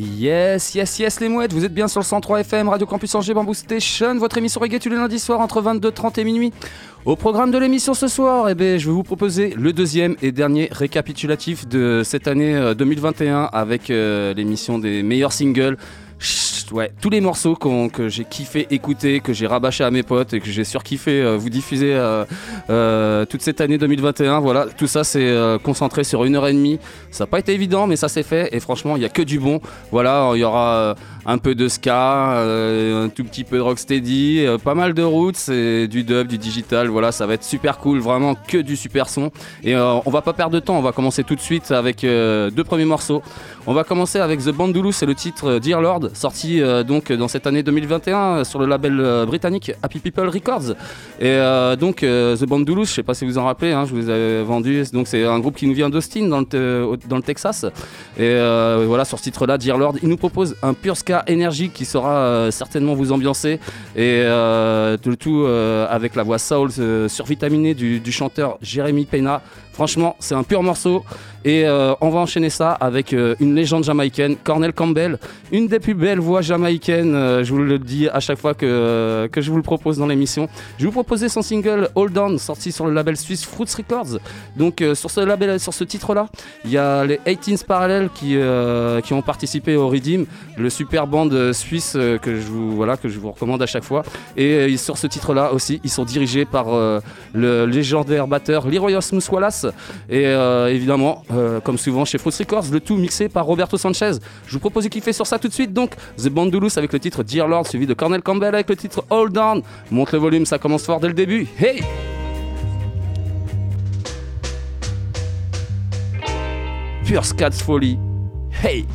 Yes, yes, yes les mouettes, vous êtes bien sur le 103 FM, Radio Campus Angers Bamboo Station, votre émission reggae tous les lundis soirs entre 22h30 et minuit. Au programme de l'émission ce soir, eh ben, je vais vous proposer le deuxième et dernier récapitulatif de cette année euh, 2021 avec euh, l'émission des meilleurs singles. Ouais, tous les morceaux que j'ai kiffé écouter, que j'ai rabâché à mes potes et que j'ai surkiffé euh, vous diffuser euh, euh, toute cette année 2021. Voilà, tout ça c'est concentré sur une heure et demie. Ça n'a pas été évident, mais ça s'est fait et franchement, il n'y a que du bon. Voilà, il y aura un peu de ska, un tout petit peu de rocksteady, pas mal de roots et du dub, du digital. Voilà, ça va être super cool, vraiment que du super son. Et on va pas perdre de temps, on va commencer tout de suite avec deux premiers morceaux. On va commencer avec The Bandulu, c'est le titre Dear Lord, sorti euh, donc dans cette année 2021 euh, sur le label euh, britannique Happy People Records. Et donc The Bandulu, je sais pas si vous en rappelez, hein, je vous ai vendu. Donc c'est un groupe qui nous vient d'Austin dans le, Texas. Et voilà, sur ce titre-là, Dear Lord, il nous propose un pur ska énergique qui saura certainement vous ambiancer. Et le tout avec la voix soul survitaminée du, du chanteur Jérémy Pena. Franchement, c'est un pur morceau. Et euh, on va enchaîner ça avec euh, une légende jamaïcaine, Cornel Campbell, une des plus belles voix jamaïcaines. euh, je vous le dis à chaque fois que, je vous le propose dans l'émission. Je vous proposer son single Hold On, sorti sur le label suisse Fruits Records. Donc sur ce label, sur ce titre-là, il y a les 18 Parallels qui, qui ont participé au Redeem, le super band suisse que je vous voilà que je vous recommande à chaque fois. Et sur ce titre-là aussi, ils sont dirigés par le légendaire batteur Leroyos Mouswalas. Et euh, évidemment, euh, comme souvent chez Fruits Records, le tout mixé par Roberto Sanchez. Je vous propose de kiffer sur ça tout de suite. Donc, The Bandulus avec le titre Dear Lord, suivi de Cornel Campbell avec le titre Hold On. Monte le volume, ça commence fort dès le début. Hey! Pure Scats Folie. Hey!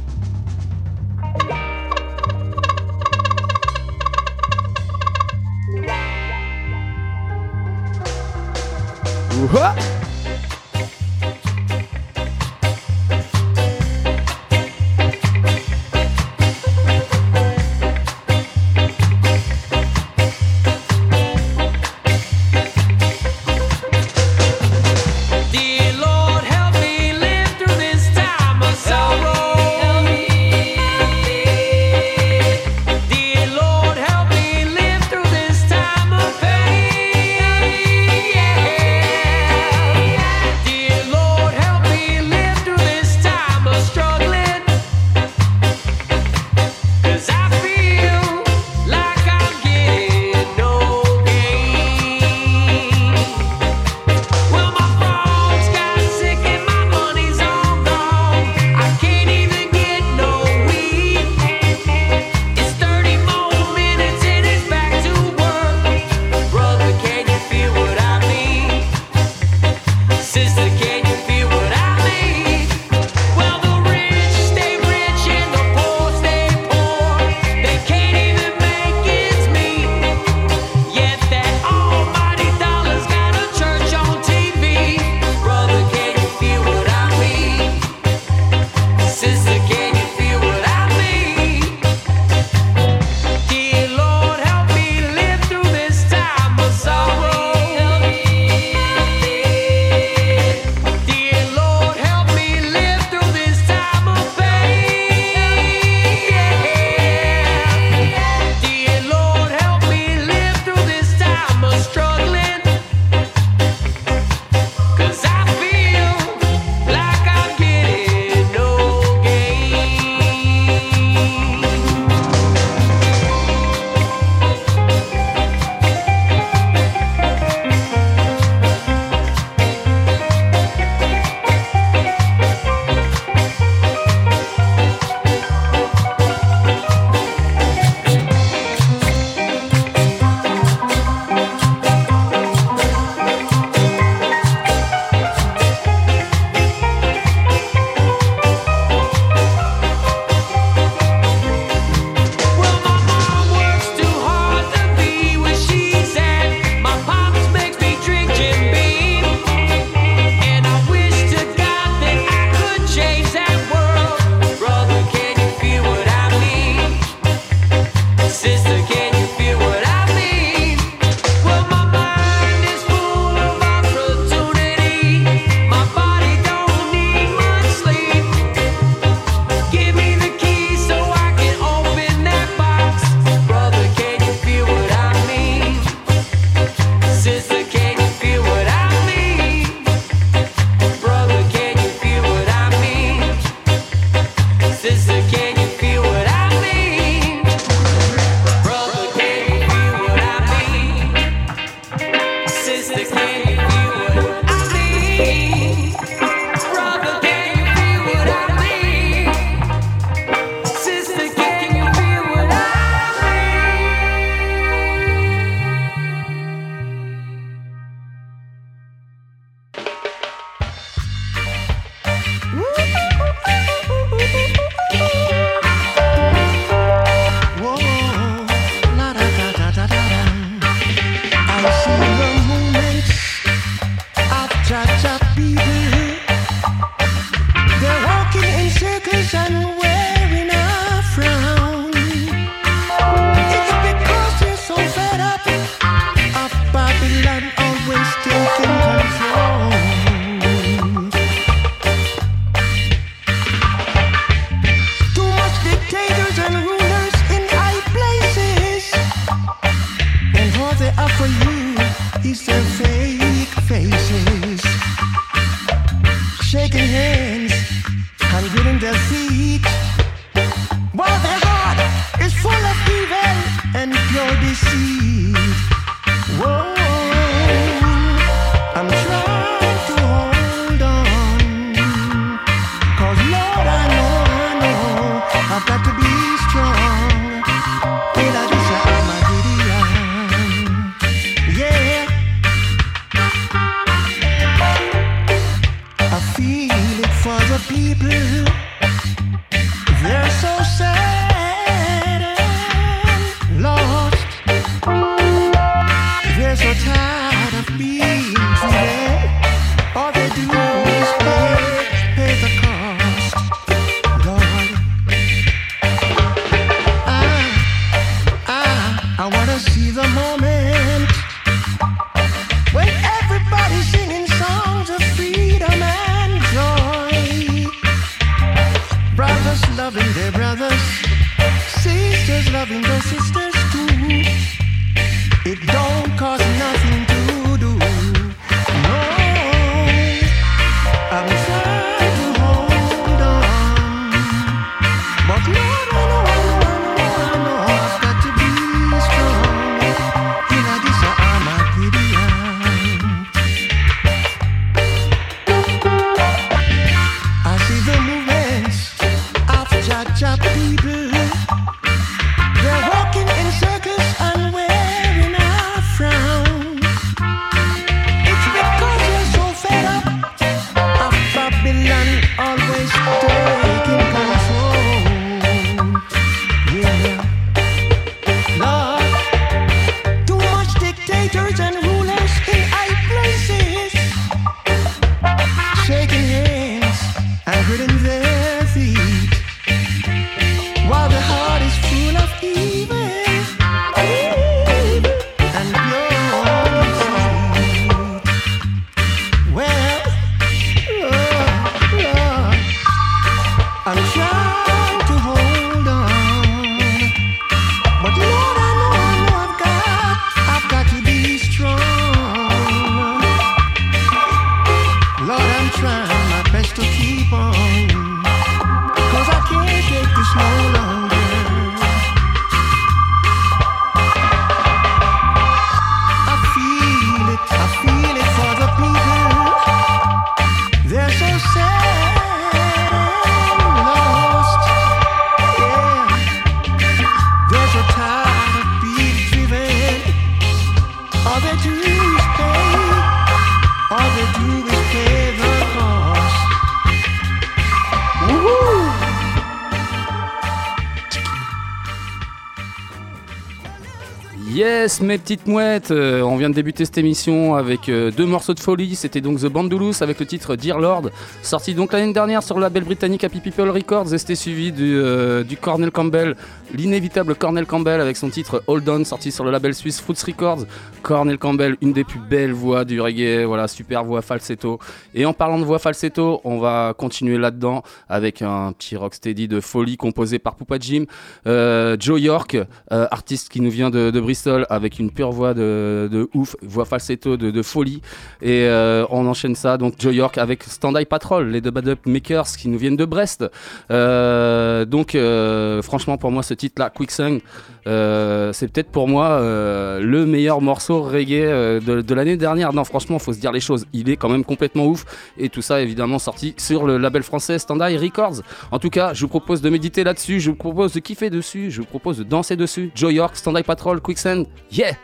Mes petites mouettes, euh, on vient de débuter cette émission avec euh, deux morceaux de folie. C'était donc The Bandulus avec le titre Dear Lord, sorti donc l'année dernière sur le label britannique Happy People Records. Et c'était suivi du, euh, Cornel Campbell, l'inévitable Cornel Campbell avec son titre Hold On, sorti sur le label suisse Fruits Records. Cornel Campbell, une des plus belles voix du reggae, voilà, super voix falsetto. Et en parlant de voix falsetto, on va continuer là-dedans avec un petit rocksteady de folie composé par Poupa Jim, Joe York, artiste qui nous vient de, Bristol une pure voix de, ouf, voix falsetto de, folie. Et euh, on enchaîne ça, donc Joe York avec Stand Patrol, les deux Bad Up Makers qui nous viennent de Brest. Euh, donc euh, franchement pour moi ce titre-là, Quicksand, euh, c'est peut-être pour moi le meilleur morceau reggae de, l'année dernière. Non franchement faut se dire les choses, il est quand même complètement ouf. Et tout ça évidemment sorti sur le label français Stand Records. En tout cas je vous propose de méditer là-dessus, je vous propose de kiffer dessus, je vous propose de danser dessus. Joe York, Stand Patrol, Quicksand, yeah!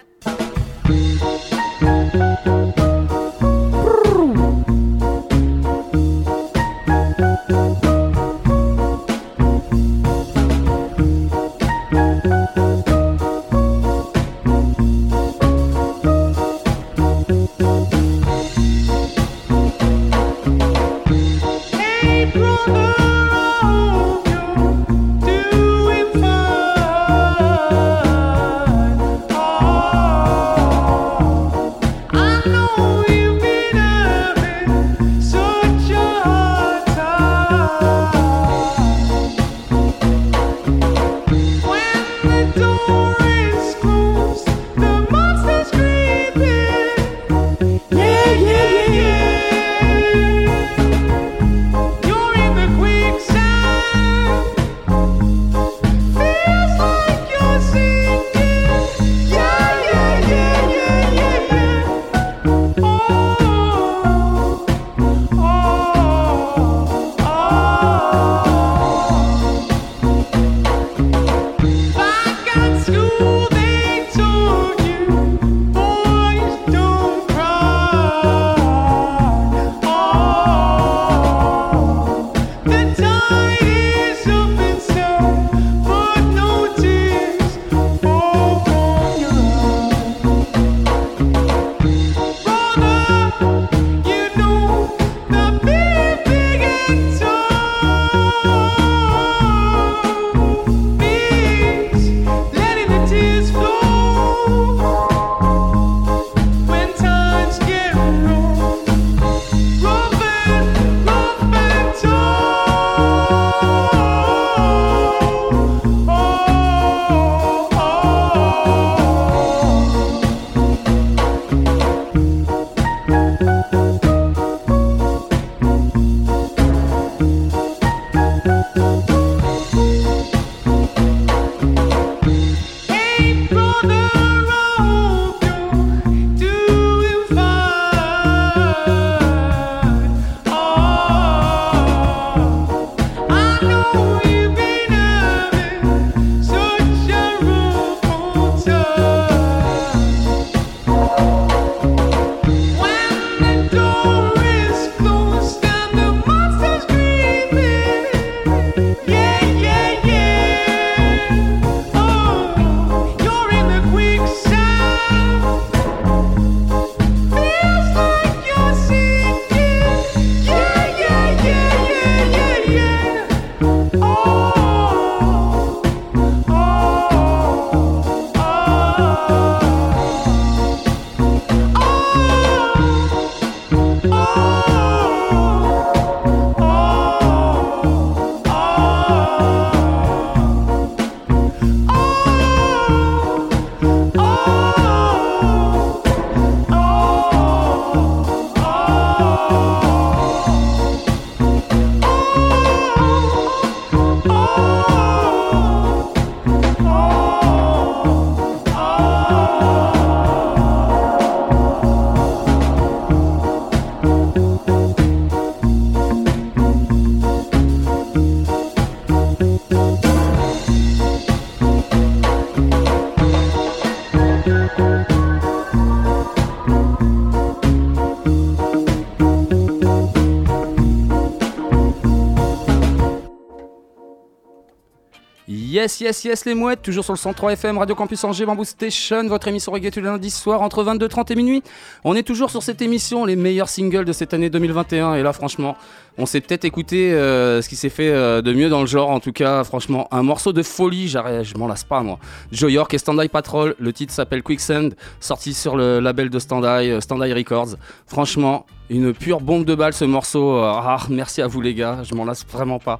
Yes, yes, yes, les mouettes, toujours sur le 103 FM, Radio Campus Angers, Bamboo Station, votre émission reggae tous les lundis soirs entre 22h30 et minuit. On est toujours sur cette émission, les meilleurs singles de cette année 2021. Et là, franchement, on s'est peut-être écouté euh, ce qui s'est fait euh, de mieux dans le genre. En tout cas, franchement, un morceau de folie, je m'en lasse pas, moi. Joe York et Stand Eye Patrol, le titre s'appelle Quicksand, sorti sur le label de Stand Eye, euh, Stand Records. Franchement, une pure bombe de balle ce morceau. Ah, merci à vous les gars, je m'en lasse vraiment pas.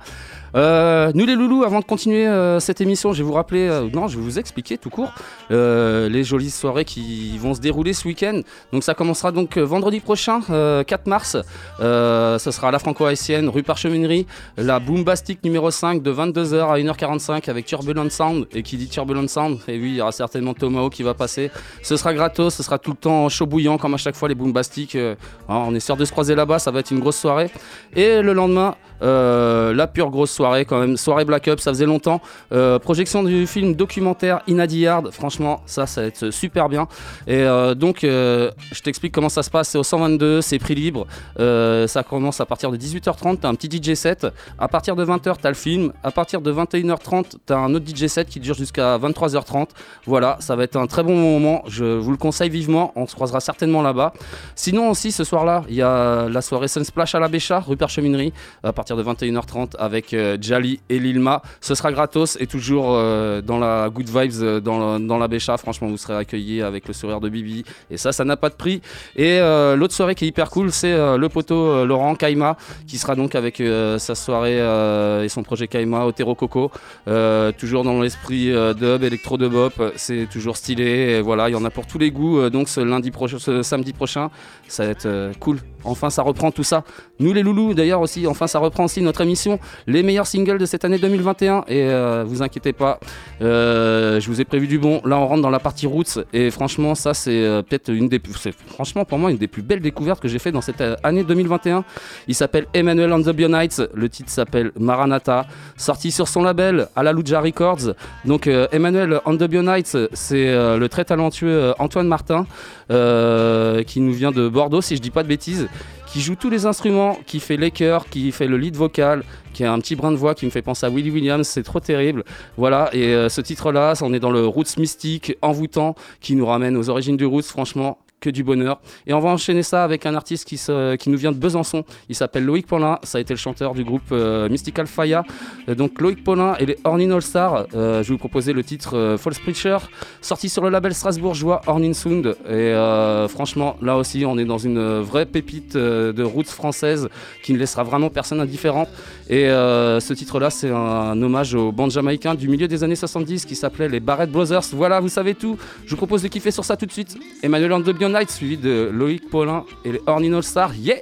Nous les loulous, avant de continuer cette émission, je vais vous rappeler, non, je vais vous expliquer tout court les jolies soirées qui vont se dérouler ce week-end. Donc ça commencera donc vendredi prochain, euh, 4 mars. Ce sera à la Rue Parcheminerie, la Boombastic numéro 5 de 22h à 1h45 avec Turbulent Sound. Et qui dit Turbulent Sound, et oui, il y aura certainement Tomao qui va passer. Ce sera gratos, ce sera tout le temps chaud bouillant comme à chaque fois les Boombastic. Euh, hein, on est sûr de se croiser là-bas, ça va être une grosse soirée. Et le lendemain, euh, la pure grosse soirée quand même, soirée Black Up, ça faisait longtemps. Euh, projection du film documentaire Inadi Hard, franchement ça, ça va être super bien. Et donc je t'explique comment ça se passe, c'est au 122, c'est prix libre, ça commence à partir de 18h30, t'as un petit DJ set, à partir de 20h t'as le film, à partir de 21h30 t'as un autre DJ set qui dure jusqu'à 23h30. Voilà, ça va être un très bon moment, je vous le conseille vivement, on se croisera certainement là-bas. Sinon aussi ce soir-là, il y a la soirée Sunsplash à la Bécha, rue Percheminerie, à partir de 21h30 avec euh, Jali et Lilma. Ce sera gratos et toujours euh, dans la good vibes euh, dans, dans la Bécha. Franchement, vous serez accueillis avec le sourire de Bibi. Et ça, ça n'a pas de prix. Et l'autre soirée qui est hyper cool, c'est le poteau Laurent Kaima qui sera donc avec euh, sa soirée euh, et son projet Kaima Otero Coco. Euh, toujours dans l'esprit dub, électro de bop. C'est toujours stylé. Et voilà, il y en a pour tous les goûts. Donc ce lundi prochain, ce samedi prochain, ça va être cool. Enfin, ça reprend tout ça. Nous les loulous, d'ailleurs aussi, enfin, ça reprend aussi notre émission, les meilleurs singles de cette année 2021. Et vous inquiétez pas, je vous ai prévu du bon. Là, on rentre dans la partie roots. Et franchement, ça, c'est peut-être une des, franchement pour moi une des plus belles découvertes que j'ai fait dans cette année 2021. Il s'appelle Emmanuel on the Bionites. Le titre s'appelle Maranatha, sorti sur son label Alaluja Records. Donc, euh, Emmanuel on the Bionites, c'est euh, le très talentueux euh, Antoine Martin, qui nous vient de Bordeaux, si je dis pas de bêtises qui joue tous les instruments, qui fait les chœurs, qui fait le lead vocal, qui a un petit brin de voix qui me fait penser à Willie Williams, c'est trop terrible. Voilà, et ce titre-là, on est dans le roots mystique, envoûtant, qui nous ramène aux origines du roots, franchement, que du bonheur. Et on va enchaîner ça avec un artiste qui, qui nous vient de Besançon, il s'appelle Loïc Paulin, ça a été le chanteur du groupe euh, Mystical Faya. Euh, donc Loïc Paulin et les Hornin All Stars, euh, je vais vous proposer le titre False Preacher, sorti sur le label strasbourgeois Hornin Sound. Et franchement, là aussi, on est dans une vraie pépite de roots française qui ne laissera vraiment personne indifférent. Et ce titre-là, c'est un, hommage aux bandes jamaïcains du milieu des années 70 qui s'appelait les Barrett Brothers. Voilà, vous savez tout. Je vous propose de kiffer sur ça tout de suite. Emmanuel and suivi de Loïc Paulin et les Hornin All Stars. Yeah!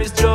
Is drawing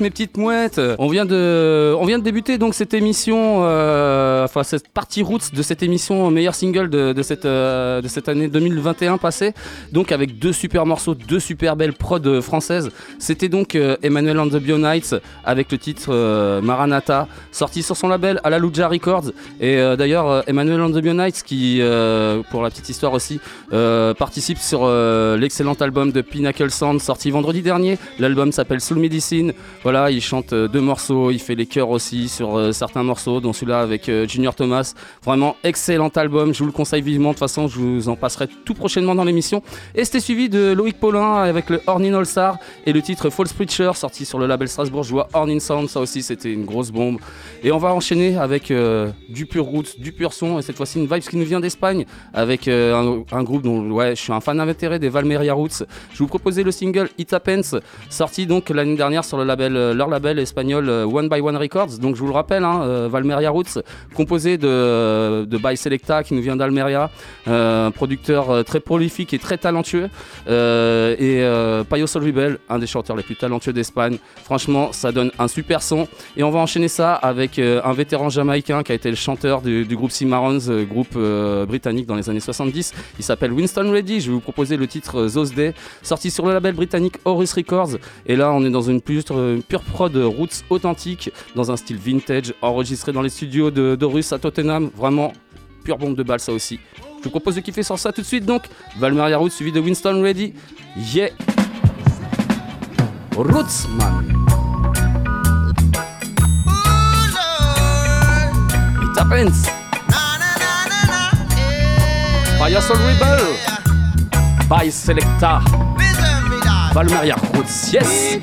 Mes petites mouettes. On vient de, on vient de débuter donc cette émission, euh, cette partie roots de cette émission meilleur single de, cette, euh, de cette année 2021 passée. Donc avec deux super morceaux, deux super belles prods françaises. C'était donc euh, Emmanuel and the Bionites avec le titre euh, Maranatha, sorti sur son label Alaluja Records. Et euh, d'ailleurs euh, Emmanuel and the Bionites qui, euh, pour la petite histoire aussi, euh, participe sur euh, l'excellent album de Pinnacle Sound sorti vendredi dernier. L'album s'appelle Soul Medicine. Voilà, il chante euh, deux morceaux, il fait les chœurs aussi sur euh, certains morceaux, dont celui-là avec euh, Thomas. Vraiment excellent album, je vous le conseille vivement. De toute façon, je vous en passerai tout prochainement dans l'émission. Et c'était suivi de Loïc Paulin avec le Hornin All Star et le titre False Preacher sorti sur le label strasbourgeois Hornin Sound. Ça aussi, c'était une grosse bombe. Et on va enchaîner avec euh, du pur roots, du pur son, et cette fois-ci une vibe qui nous vient d'Espagne avec euh, un, groupe dont ouais, je suis un fan invétéré des Valmeria Roots. Je vous proposais le single It Happens, sorti donc l'année dernière sur leur label espagnol euh, One by One Records. Donc je vous le rappelle, hein, Valmeria Roots, composé de, de By Selecta qui nous vient d'Almeria, euh, un producteur euh, très prolifique et très talentueux, euh, et Payo Sol Rebel, un des chanteurs les plus talentueux d'Espagne. Franchement, ça donne un super son. Et on va enchaîner ça avec un vétéran jamaïcain qui a été le chanteur du, du groupe Cimarrons, groupe britannique dans les années 70. Il s'appelle Winston Reddy. Je vais vous proposer le titre Those Day, sorti sur le label britannique Horus Records. Et là, on est dans une pure, euh, pure prod roots authentique, dans un style vintage, enregistré dans les studios de- à Tottenham. Vraiment, pure bombe de balle, ça aussi. Je vous propose de kiffer sur ça tout de suite, donc. Valmeria Roots suivi de Winston Reddy. Yeah! Rootsman. It happens. By Soul Rebel. By Selecta. Valmeria Roots. Yes!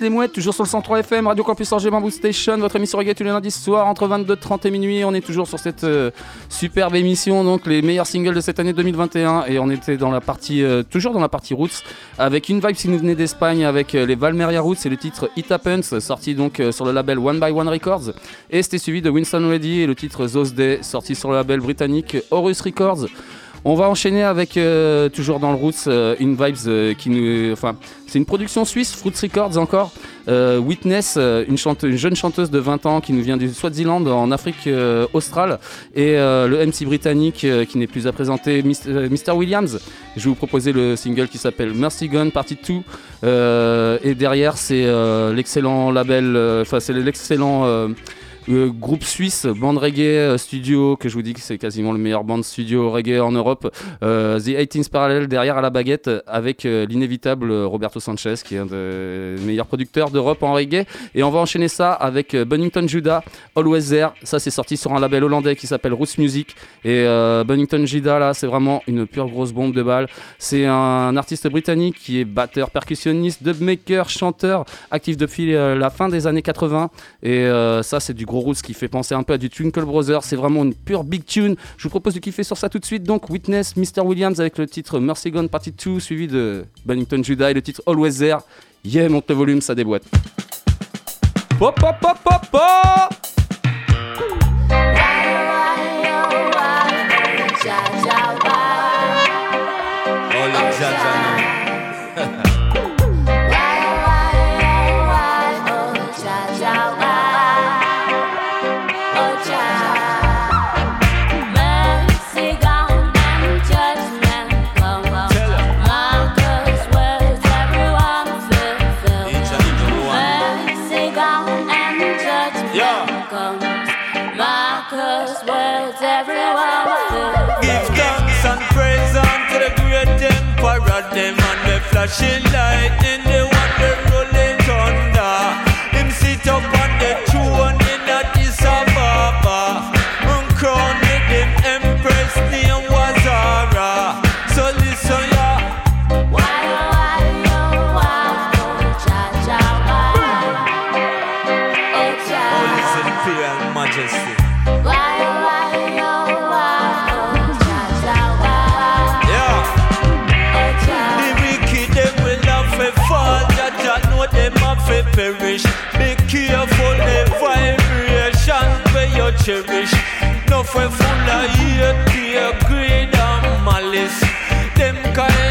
Les mouettes, toujours sur le 103 FM, Radio Campus Angers Bamboo Station, votre émission reggae tous les lundis soirs entre 22h30 et minuit. On est toujours sur cette euh, superbe émission, donc les meilleurs singles de cette année 2021. Et on était dans la partie, euh, toujours dans la partie Roots, avec une vibe qui nous venait d'Espagne, avec euh, les Valmeria Roots et le titre It Happens, sorti donc sur le label One by One Records. Et c'était suivi de Winston Ready et le titre Those Day, sorti sur le label britannique Horus Records. On va enchaîner avec toujours dans le Roots une vibes qui nous, enfin, c'est une production suisse, Fruits Records encore. Euh, Witness, euh, une, jeune chanteuse de 20 ans qui nous vient du Swaziland en Afrique euh, australe, et le MC britannique qui n'est plus à présenter, Mr Williams. Je vais vous proposer le single qui s'appelle Mercy Gun Party 2, euh, et derrière c'est l'excellent label, enfin c'est l'excellent euh, groupe suisse, bande reggae euh, studio, que je vous dis que c'est quasiment le meilleur band studio reggae en Europe. Euh, The 18th Parallel derrière à la baguette avec euh, l'inévitable Roberto Sanchez qui est un des meilleurs producteurs d'Europe en reggae. Et on va enchaîner ça avec Bunnington Judah, Always There. Ça c'est sorti sur un label hollandais qui s'appelle Roots Music. Et Bunnington Judah là c'est vraiment une pure grosse bombe de balle. C'est un artiste britannique qui est batteur, percussionniste, dubmaker, chanteur, actif depuis la fin des années 80. Et ça, c'est du gros qui fait penser un peu à du Twinkle Brothers. C'est vraiment une pure big tune. Je vous propose de kiffer sur ça tout de suite. Donc, Witness, Mr. Williams avec le titre Mercy Gone Party 2, suivi de Bennington Judah et le titre Always There. Yeah, monte le volume, ça déboîte. Pop, pop, pop, pop, pop flashing light in the life we full of hate, fear, greed and malice. Them kind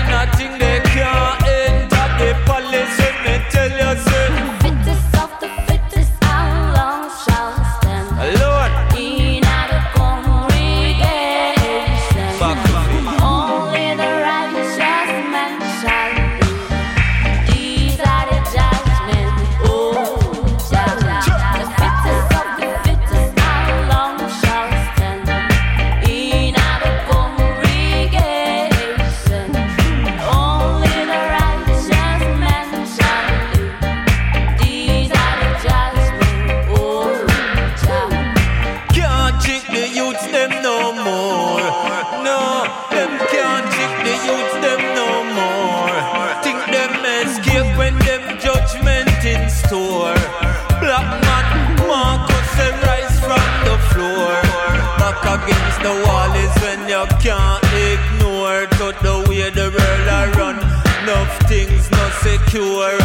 The wall is when you can't ignore to the way the world I run. Enough things not secure.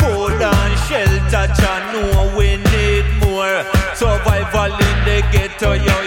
Food and shelter, Jah know we need more. Survival in the ghetto, yo.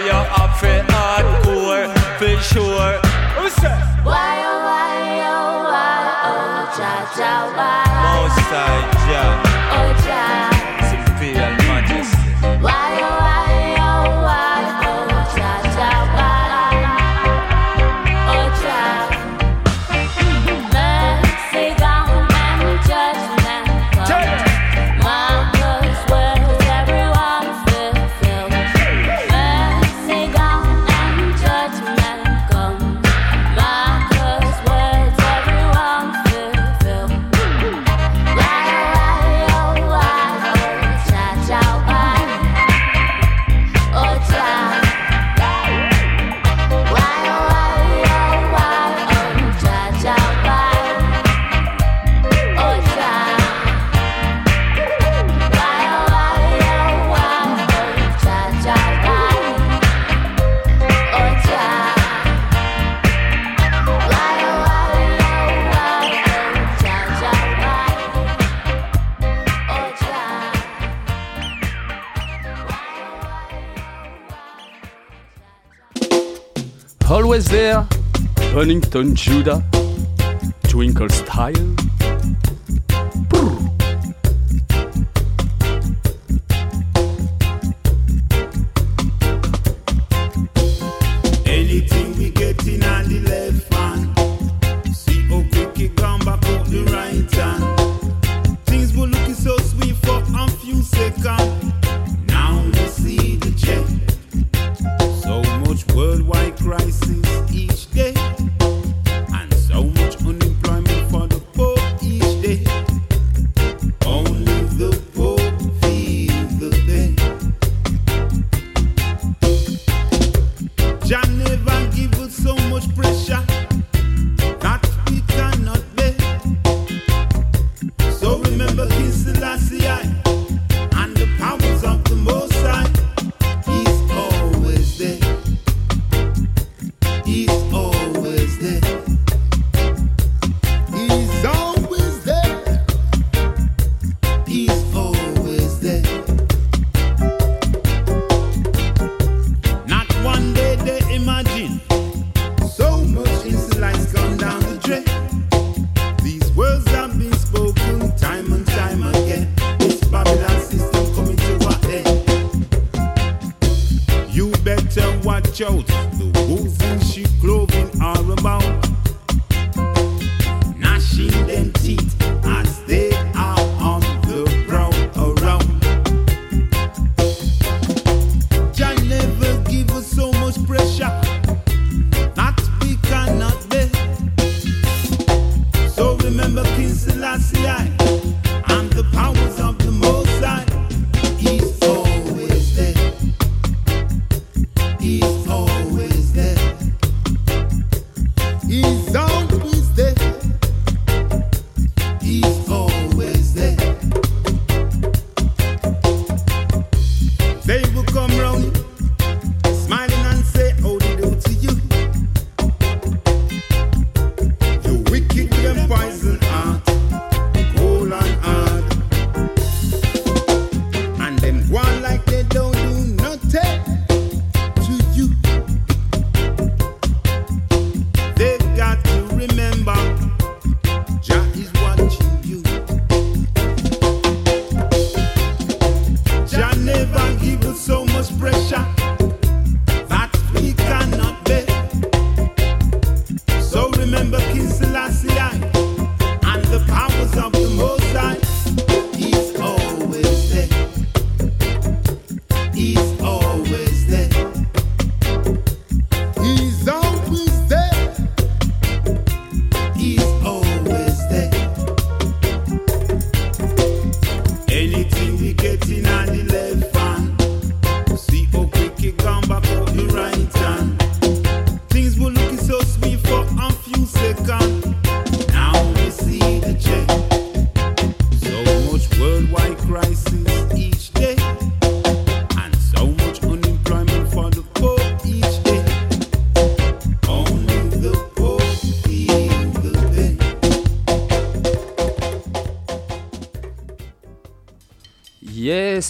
Pennington Judah, Twinkle Style,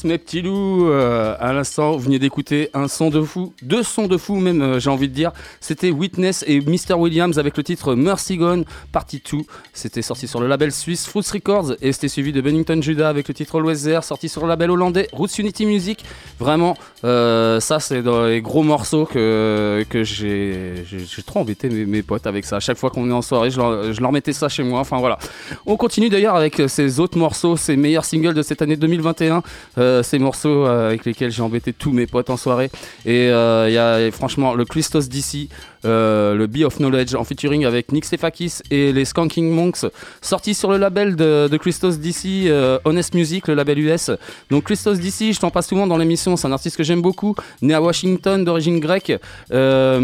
mes petits loups, euh, à l'instant, vous venez d'écouter un son de fou, deux sons de fou même, euh, j'ai envie de dire. C'était Witness et Mr. Williams avec le titre Mercy Gone, Partie 2. C'était sorti sur le label suisse Fruits Records et c'était suivi de Bennington Judah avec le titre Always sorti sur le label hollandais Roots Unity Music. Vraiment, euh, ça c'est dans les gros morceaux que, que j'ai trop embêté mes, potes avec ça. À chaque fois qu'on est en soirée, je leur, mettais ça chez moi. Enfin voilà. On continue d'ailleurs avec ces autres morceaux, ces meilleurs singles de cette année 2021. Euh, ces morceaux euh, avec lesquels j'ai embêté tous mes potes en soirée. Et euh, y a franchement le Christos DC, euh, le Bee of Knowledge en featuring avec Nick Stefakis et les Skanking Monks, sorti sur le label de, Christos DC, euh, Honest Music, le label US. Donc Christos DC, je t'en passe souvent dans l'émission, c'est un artiste que j'aime beaucoup, né à Washington d'origine grecque. Euh,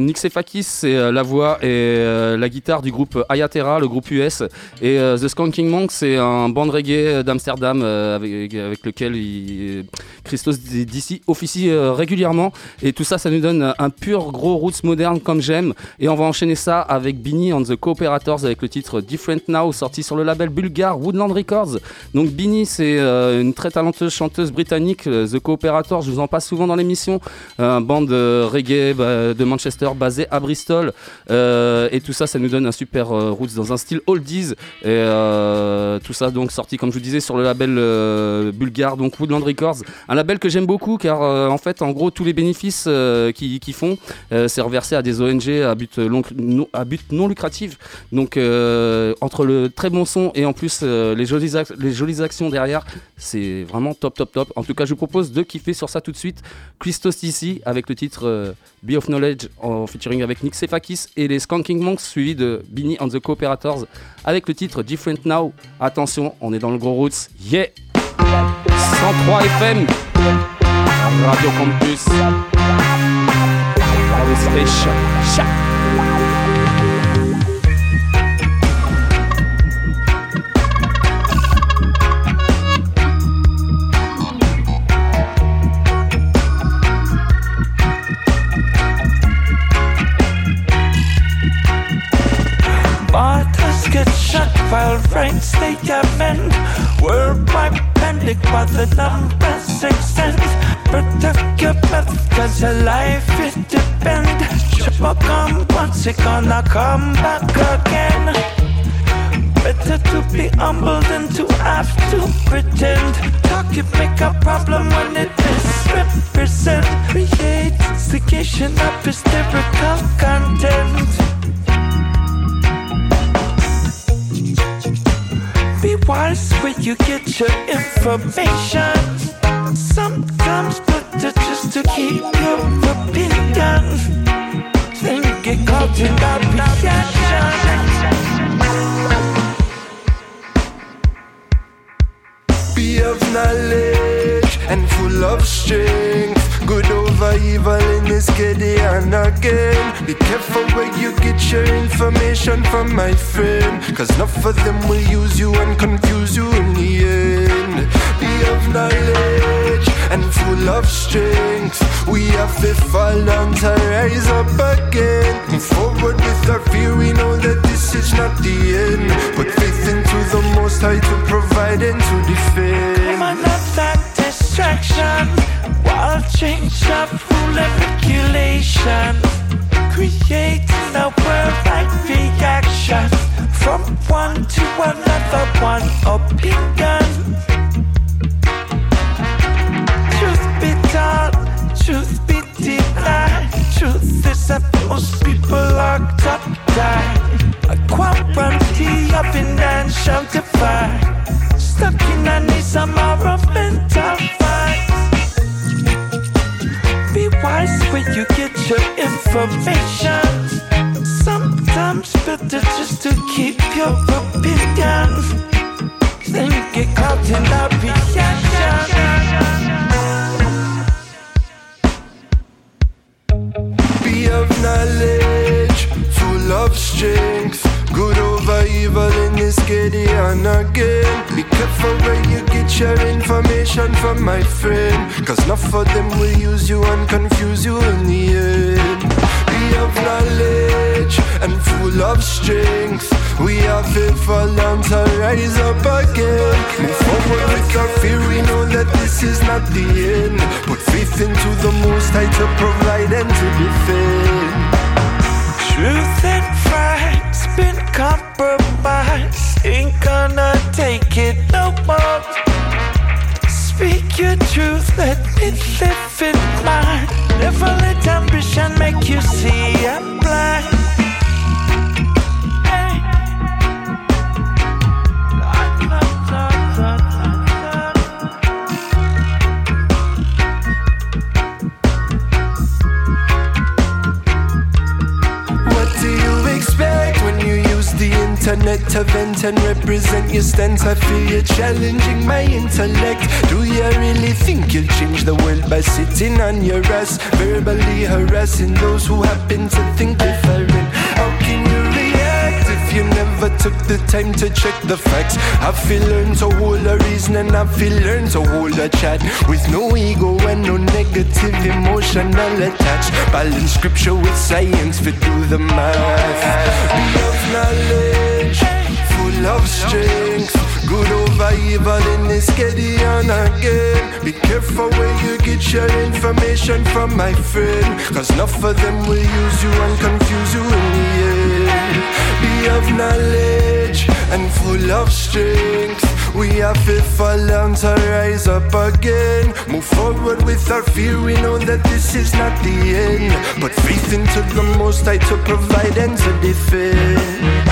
Nick Stefakis, c'est la voix et la guitare du groupe Ayatera, le groupe US. Et The Skanking Monks, c'est un band reggae d'Amsterdam avec, lequel Christos DC officie régulièrement. Et tout ça, ça nous donne un pur gros roots moderne comme j'aime. Et on va enchaîner ça avec Beanie and the Cooperators avec le titre Different Now, sorti sur le label bulgare Woodland Records. Donc Beanie, c'est euh, une très talenteuse chanteuse britannique. euh, The Cooperators, je vous en passe souvent dans l'émission. Un band de reggae bah, de Manchester basé à Bristol. Euh, et tout ça, ça nous donne un super euh, roots dans un style oldies. Et euh, tout ça, donc sorti, comme je vous disais, sur le label euh, bulgare, donc Woodland Records. Un label que j'aime beaucoup car euh, en fait, en gros, tous les bénéfices euh, qu'ils qu'ils font, euh, c'est reversé à des ONG à but, non, à but non lucratif. Donc, euh, entre le très bon son et en plus euh, les, jolies les jolies actions derrière, c'est vraiment top, top, top. En tout cas, je vous propose de kiffer sur ça tout de suite. Christos ici avec le titre euh, Be of Knowledge en featuring avec Nick Sefakis et les Skanking Monks suivi de Beanie and the Cooperators avec le titre Different Now. Attention, on est dans le gros roots. Yeah! 103 FM Radio Campus station. Shout. Statement, word by panic, but the numbers six. Protect your breath cause your life it depend. Trouble come once it gonna come back again. Better to be humble than to have to pretend. Talk it make a problem when it misrepresent. Create instigation of hysterical content. Be wise where you get your information. Sometimes better just to keep your opinion. Then you get caught in reaction. Be of knowledge and full of strength. Good over evil in this Gideon again. Be careful where you get your information from, my friend. Cause enough of them will use you and confuse you in the end. Be of knowledge and full of strength. We have to fall down to rise up again. Move forward with our fear, we know that this is not the end. Put faith into the Most High to provide and to defend. Come on, not that distraction. Wild change of rule and regulation. Creating a worldwide reaction. From one to another, one opinion. Truth be told, truth be denied. Truth is that most people locked up die. A quarantine of financial divide. Stuck in a niche of mental fight. When you get your information. Sometimes better just to keep your opinion. Then you get caught in the reaction. Be of knowledge, full of strength. Evil in this Gideon again. Be careful where you get your information from, my friend. Cause enough of them will use you and confuse you in the end. We have knowledge and full of strength. We are faith for long to rise up again. Move forward with our fear, we know that this is not the end. Put faith into the most high to provide and to defend. Truth and facts been compromised. Ain't gonna take it no more. Speak your truth, let me live in mine. Never let ambition make you see I'm blind. Internet to vent and represent your stance? I feel you're challenging my intellect. Do you really think you'll change the world by sitting on your ass, verbally harassing those who happen to think different? How can you react if you never took the time to check the facts? I feel learn to hold a reason and I feel learn to hold a chat with no ego and no negative emotional attach. Balance scripture with science fit do the math. Of knowledge, of strength. Good over evil in this Gideon again. Be careful where you get your information from, my friend. Cause enough of them will use you and confuse you in the end. Be of knowledge and full of strength. We have faith for long to rise up again. Move forward with our fear, we know that this is not the end. But faith into the most high to provide and to defend.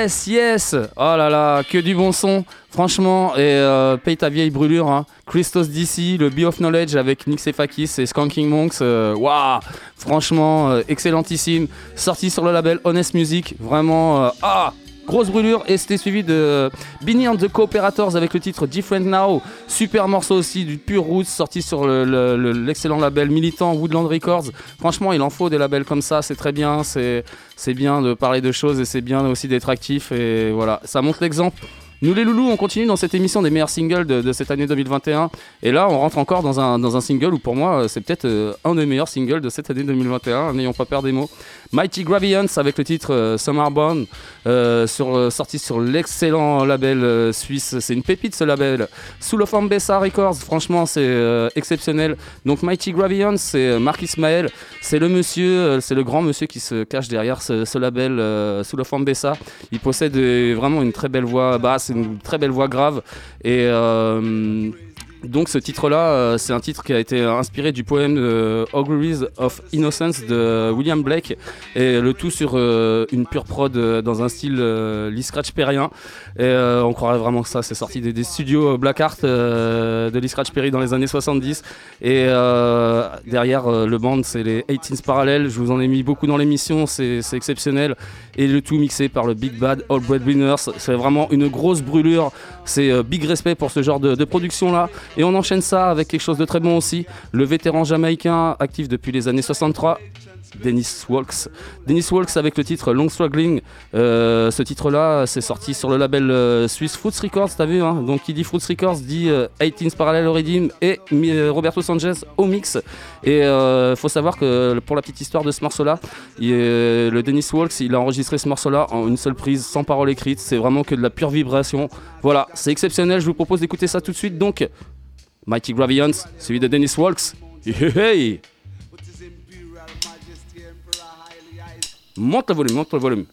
Yes, yes Oh là là, que du bon son Franchement, et euh, paye ta vieille brûlure, hein. Christos DC, le Be of Knowledge avec Nixefakis et Skanking Monks, euh, waouh Franchement, euh, excellentissime. Sorti sur le label Honest Music, vraiment, ah Grosse brûlure et c'était suivi de Binny and the Cooperators avec le titre Different Now. Super morceau aussi du pur roots sorti sur le- le- le- l'excellent label militant Woodland Records. Franchement, il en faut des labels comme ça, c'est très bien, c'est bien de parler de choses et c'est bien aussi d'être actif et voilà, ça montre l'exemple. Nous les loulous, on continue dans cette émission des meilleurs singles de, cette année 2021 et là on rentre encore dans un, dans un single où pour moi euh, c'est peut-être euh, un des meilleurs singles de cette année 2021, n'ayons pas peur des mots. Mighty Gravians avec le titre euh, Summerborn, euh, sur, sorti sur l'excellent label suisse. C'est une pépite ce label. Sous le forme Bessa Records, franchement c'est exceptionnel. Donc Mighty Gravians, c'est Marc Ismaël, c'est le monsieur, c'est le grand monsieur qui se cache derrière ce, label sous la forme Bessa. Il possède vraiment une très belle voix basse, une très belle voix grave. Et euh, donc ce titre-là, euh, c'est un titre qui a été inspiré du poème Auguries of Innocence de William Blake et le tout sur euh, une pure prod euh, dans un style Lee Scratch Perrien. Et on croirait vraiment que ça, c'est sorti des, studios Black Art de Lee Scratch Perry dans les années 70. Et derrière le band, c'est les 18s Parallel. Je vous en ai mis beaucoup dans l'émission, c'est exceptionnel. Et le tout mixé par le Big Bad All Breadwinners. C'est vraiment une grosse brûlure. C'est big respect pour ce genre de, de production-là. Et on enchaîne ça avec quelque chose de très bon aussi. Le vétéran jamaïcain, actif depuis les années 63. Dennis Walks. Dennis Walks avec le titre Long Struggling. Euh, ce titre-là, c'est sorti sur le label euh, suisse Fruits Records, t'as vu hein Donc qui dit Fruits Records dit euh, 18 Parallel Redeem et euh, Roberto Sanchez au mix. Et euh, faut savoir que pour la petite histoire de ce morceau-là, il le Dennis Walks, il a enregistré ce morceau-là en une seule prise, sans parole écrite. C'est vraiment que de la pure vibration. Voilà, c'est exceptionnel. Je vous propose d'écouter ça tout de suite. Donc, Mighty Gravians, celui de Dennis Walks. Hey Monte le volume, monte le volume.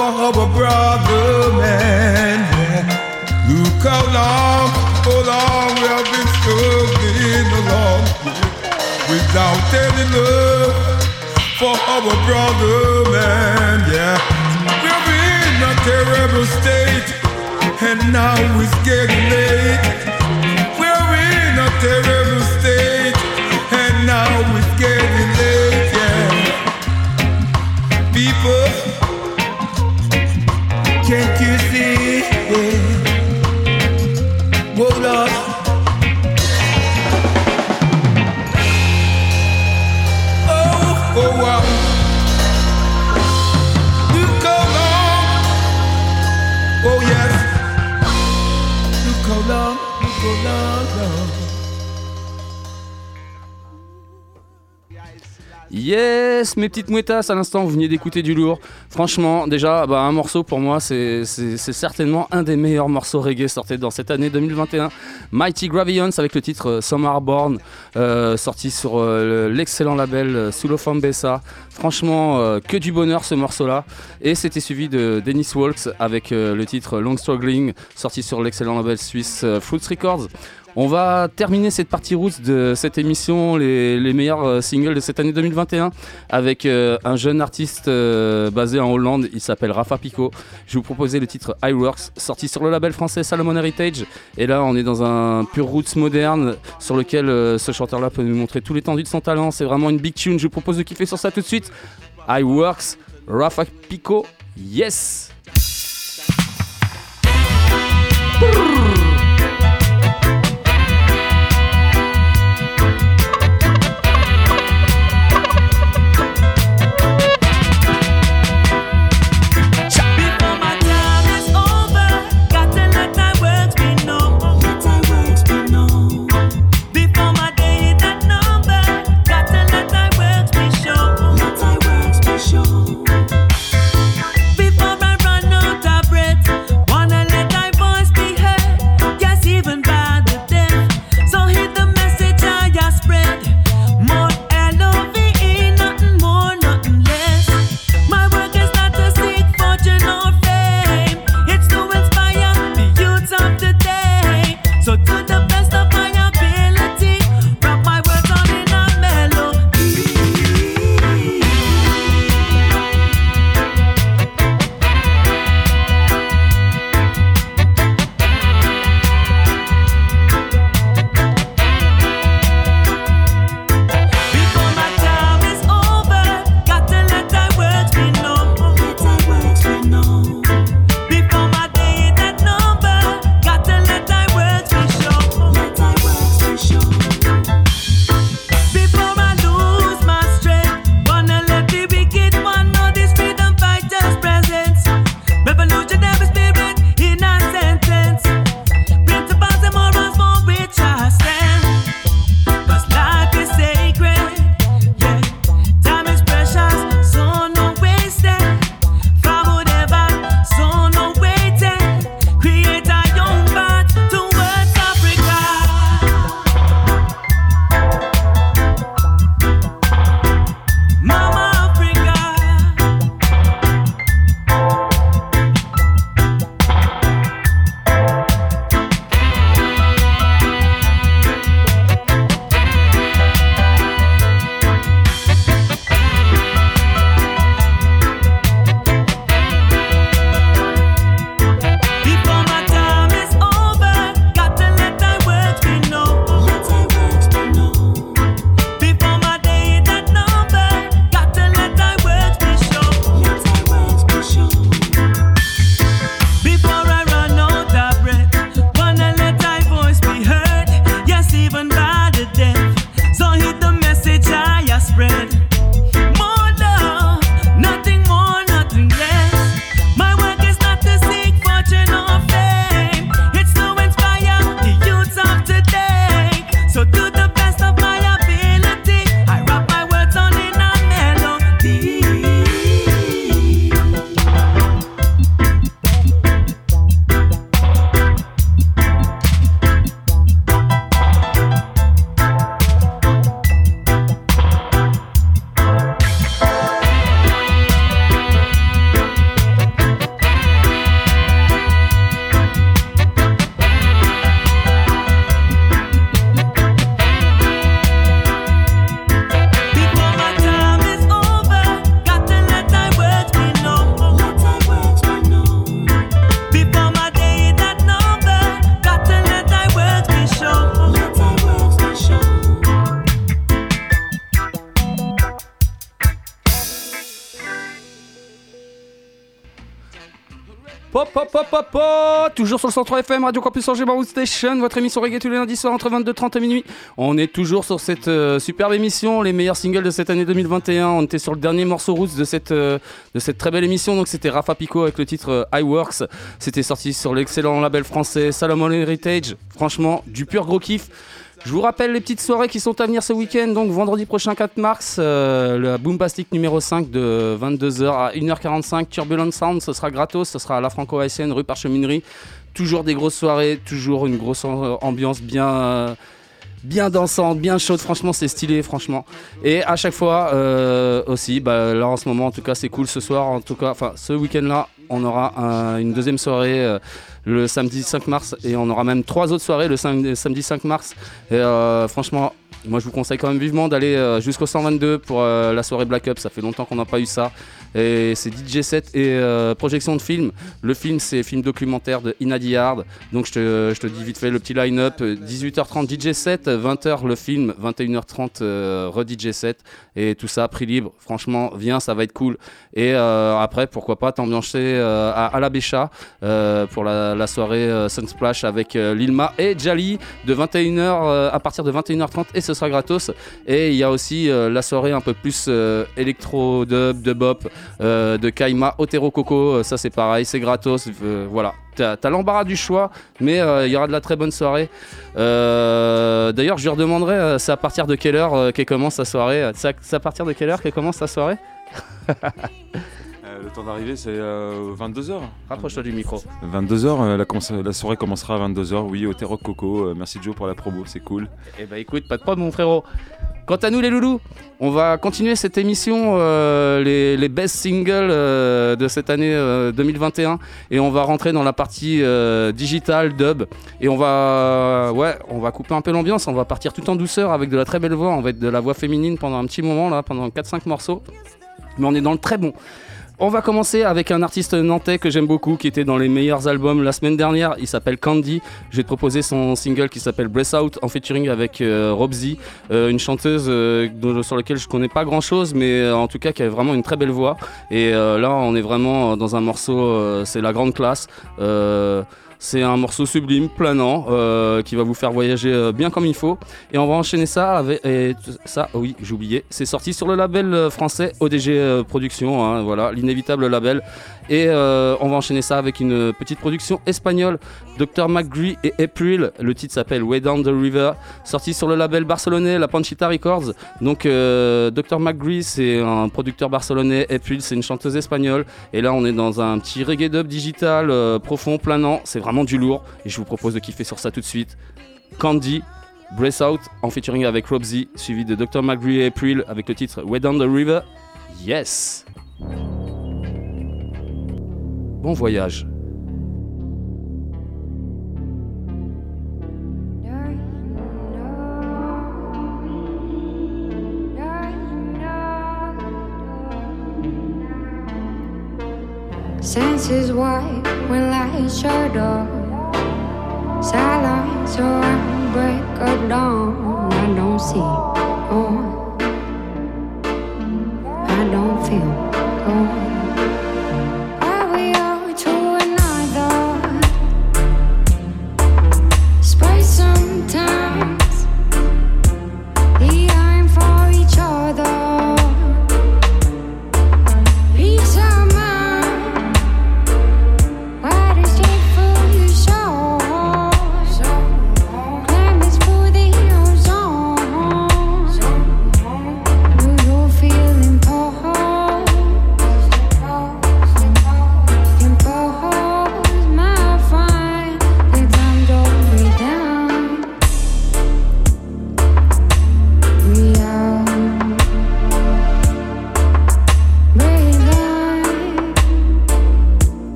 For our brother man. Yeah. Look how long, how long we have been struggling along without any love for our brother man. Yeah, we're in a terrible state, and now it's getting late. We're in a terrible Yes, mes petites mouettasses, à l'instant, vous veniez d'écouter du lourd. Franchement, déjà, bah, un morceau pour moi, c'est certainement un des meilleurs morceaux reggae sortis dans cette année 2021. Mighty Gravions avec le titre euh, Summer Born, euh, sorti sur euh, le- l'excellent label Sulo Fambesa. Franchement, que du bonheur ce morceau-là. Et c'était suivi de Dennis Walks avec le titre Long Struggling, sorti sur l'excellent label suisse Fruits Records. On va terminer cette partie route de cette émission, les, meilleurs euh, singles de cette année 2021, avec euh, un jeune artiste euh, basé en Hollande, il s'appelle Rafa Pico. Je vais vous proposer le titre iWorks, sorti sur le label français Salomon Heritage. Et là, on est dans un pur roots moderne, sur lequel ce chanteur-là peut nous montrer tout l'étendue de son talent. C'est vraiment une big tune, je vous propose de kiffer sur ça tout de suite. iWorks, Rafa Pico, yes! Toujours sur le 103 FM, Radio Campus Angers, Barwood Station, votre émission reggae tous les lundis soirs entre 22h30 et minuit. On est toujours sur cette euh, superbe émission, les meilleurs singles de cette année 2021. On était sur le dernier morceau roots de cette, euh, de cette très belle émission, donc c'était Rafa Pico avec le titre euh, iWorks. C'était sorti sur l'excellent label français Salomon Heritage. Franchement, du pur gros kiff. Je vous rappelle les petites soirées qui sont à venir ce week-end. Donc vendredi prochain 4 mars, euh, la Boompastic numéro 5 de 22h à 1h45. Turbulent Sound, ce sera gratos. Ce sera à la Franco-Haïtienne, rue Parcheminerie. Toujours des grosses soirées, toujours une grosse euh, ambiance bien... euh, bien dansante, bien chaude, franchement c'est stylé, franchement. Et à chaque fois euh, aussi, bah, là en ce moment en tout cas c'est cool ce soir, en tout cas, enfin ce week-end là, on aura un- une deuxième soirée le samedi 5 mars et on aura même trois autres soirées le sam- samedi 5 mars. Et euh, franchement, moi je vous conseille quand même vivement d'aller euh, jusqu'au 122 pour euh, la soirée Black Up, ça fait longtemps qu'on n'a pas eu ça. Et c'est DJ set et euh, projection de film. Le film c'est film documentaire de Inadi Hard. Donc je te, je te dis vite fait le petit line-up. euh, 18h30 DJ set, 20h le film, 21h30 euh, re-DJ set. Et tout ça, prix libre. Franchement, viens, ça va être cool. Et euh, après, pourquoi pas t'ambiancer euh, à, à la Bécha euh, pour la, la soirée Sunsplash avec Lilma et Jali de 21h euh, à partir de 21h30 et ce sera gratos. Et il y a aussi la soirée un peu plus euh, électro dub, de bop euh, de Kaima Otero Coco. Euh, ça c'est pareil, c'est gratos. Euh, voilà. T'as l'embarras du choix, mais euh, il y aura de la très bonne soirée. D'ailleurs, je lui redemanderai, c'est à partir de quelle heure qu'elle commence sa soirée C'est à, partir de quelle heure qu'elle commence sa soirée? Le temps d'arrivée, c'est 22h. Rapproche-toi du micro. 22h, la, soirée commencera à 22h. Oui, au Terroc Coco. Merci Joe pour la promo, c'est cool. Eh bah écoute, pas de problème mon frérot. Quant à nous les loulous, on va continuer cette émission, euh, les, best singles euh, de cette année euh, 2021 et on va rentrer dans la partie euh, digital, dub. Et on va, ouais, on va couper un peu l'ambiance, on va partir tout en douceur avec de la très belle voix, on va être de la voix féminine pendant un petit moment là, pendant 4-5 morceaux, mais on est dans le très bon. On va commencer avec un artiste nantais que j'aime beaucoup, qui était dans les meilleurs albums la semaine dernière. Il s'appelle Candy. Je vais te proposer son single qui s'appelle Breath Out en featuring avec euh, Robsy, euh, une chanteuse euh, sur laquelle je connais pas grand chose, mais euh, en tout cas qui a vraiment une très belle voix. Et là, on est vraiment dans un morceau, c'est la grande classe. C'est un morceau sublime, planant, euh, qui va vous faire voyager euh, bien comme il faut. Et on va enchaîner ça avec ça. oh oui, j'ai. C'est sorti sur le label euh, français ODG euh, Productions. hein, voilà, l'inévitable label. Et on va enchaîner ça avec une petite production espagnole, Dr McGree et April. Le titre s'appelle Way Down the River, sorti sur le label barcelonais La Panchita Records. Donc Dr McGree, c'est un producteur barcelonais. April, c'est une chanteuse espagnole. Et là, on est dans un petit reggae dub digital profond, planant. C'est vraiment du lourd. Et je vous propose de kiffer sur ça tout de suite. Candy, Brace Out en featuring avec Robsy, suivi de Dr. McGree April avec le titre Way Down the River. Yes! Bon voyage. Senses white when light shut off. Silence around break of dawn. I don't see. Oh, I don't feel. Oh.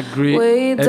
He Dr. said. McGree, Way April.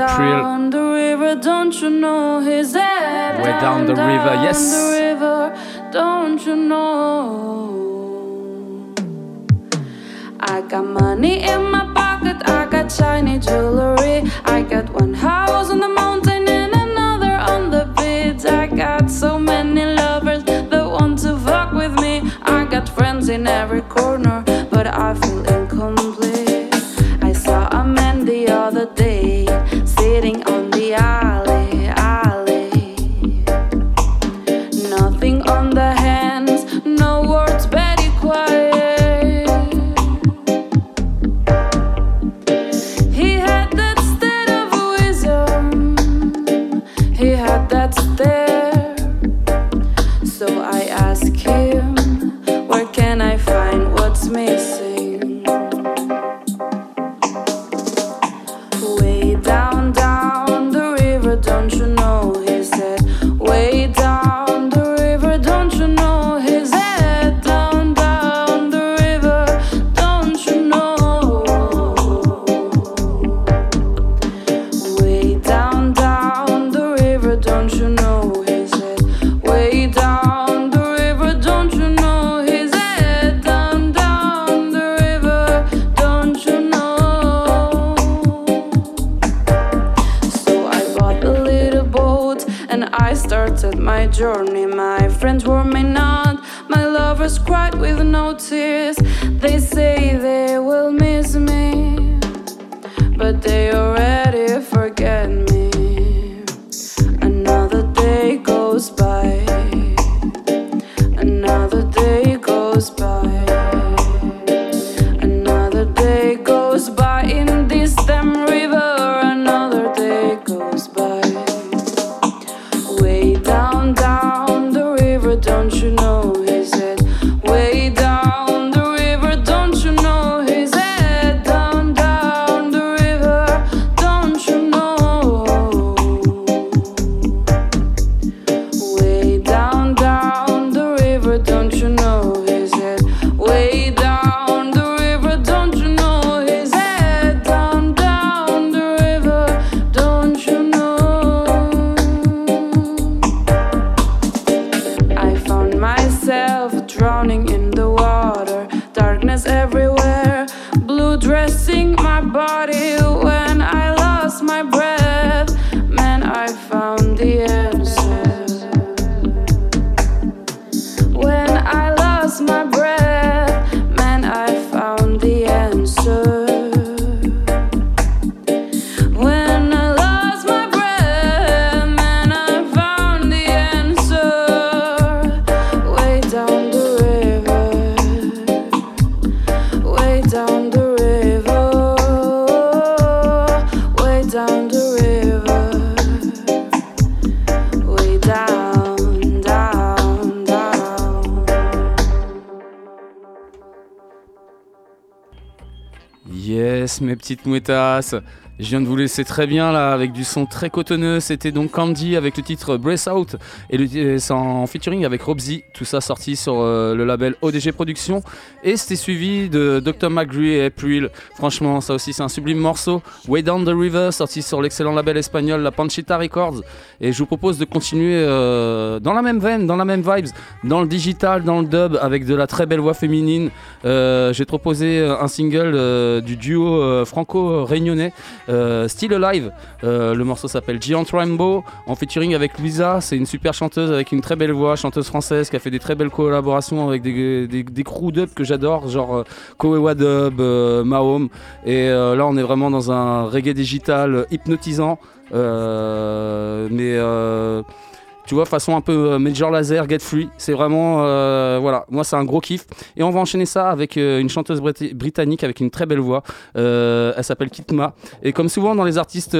Petites mouettasses. Je viens de vous laisser très bien là avec du son très cotonneux. C'était donc Candy avec le titre Brace Out et, le, en featuring avec Robsy. Tout ça sorti sur euh, le label ODG Productions. Et c'était suivi de Dr. McGree et April. Franchement, ça aussi c'est un sublime morceau. Way Down the River sorti sur l'excellent label espagnol La Panchita Records. Et je vous propose de continuer euh, dans la même veine, dans la même vibes, dans le digital, dans le dub avec de la très belle voix féminine. Euh, J'ai proposé un single du duo franco-réunionnais. Euh, Still Alive, Euh, le morceau s'appelle Giant Rainbow en featuring avec Louisa. C'est une super chanteuse avec une très belle voix, chanteuse française qui a fait des très belles collaborations avec des, des, dub que j'adore, genre euh, Koewa Dub, euh, Mahom. Et là, on est vraiment dans un reggae digital hypnotisant, mais tu vois, façon un peu euh, Major Laser, Get Free. C'est vraiment, euh, voilà, moi c'est un gros kiff. Et on va enchaîner ça avec euh, une chanteuse brit- britannique avec une très belle voix. Elle s'appelle Kitma. Et comme souvent dans les artistes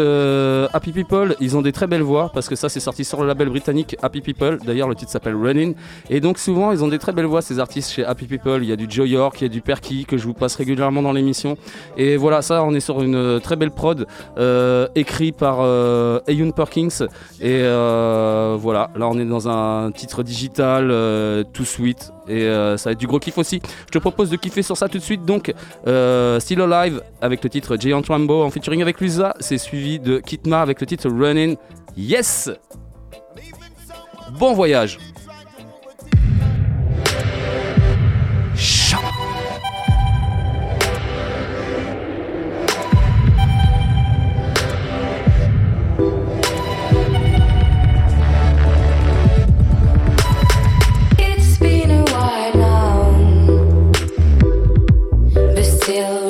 Happy People, ils ont des très belles voix parce que ça c'est sorti sur le label britannique Happy People. D'ailleurs, le titre s'appelle Running. Et donc souvent ils ont des très belles voix ces artistes chez Happy People. Il y a du Joe York, il y a du Perky que je vous passe régulièrement dans l'émission. Et voilà, ça on est sur une très belle prod euh, écrit par euh, Perkins. Et voilà, là on est dans un titre digital euh, tout sweet et euh, ça va être du gros kiff aussi. Je te propose de kiffer sur ça tout de suite. Donc, euh, Still Alive avec le titre Giant Rambo en featuring avec Lusa. C'est suivi de Kitma avec le titre Running. Yes! Bon voyage! But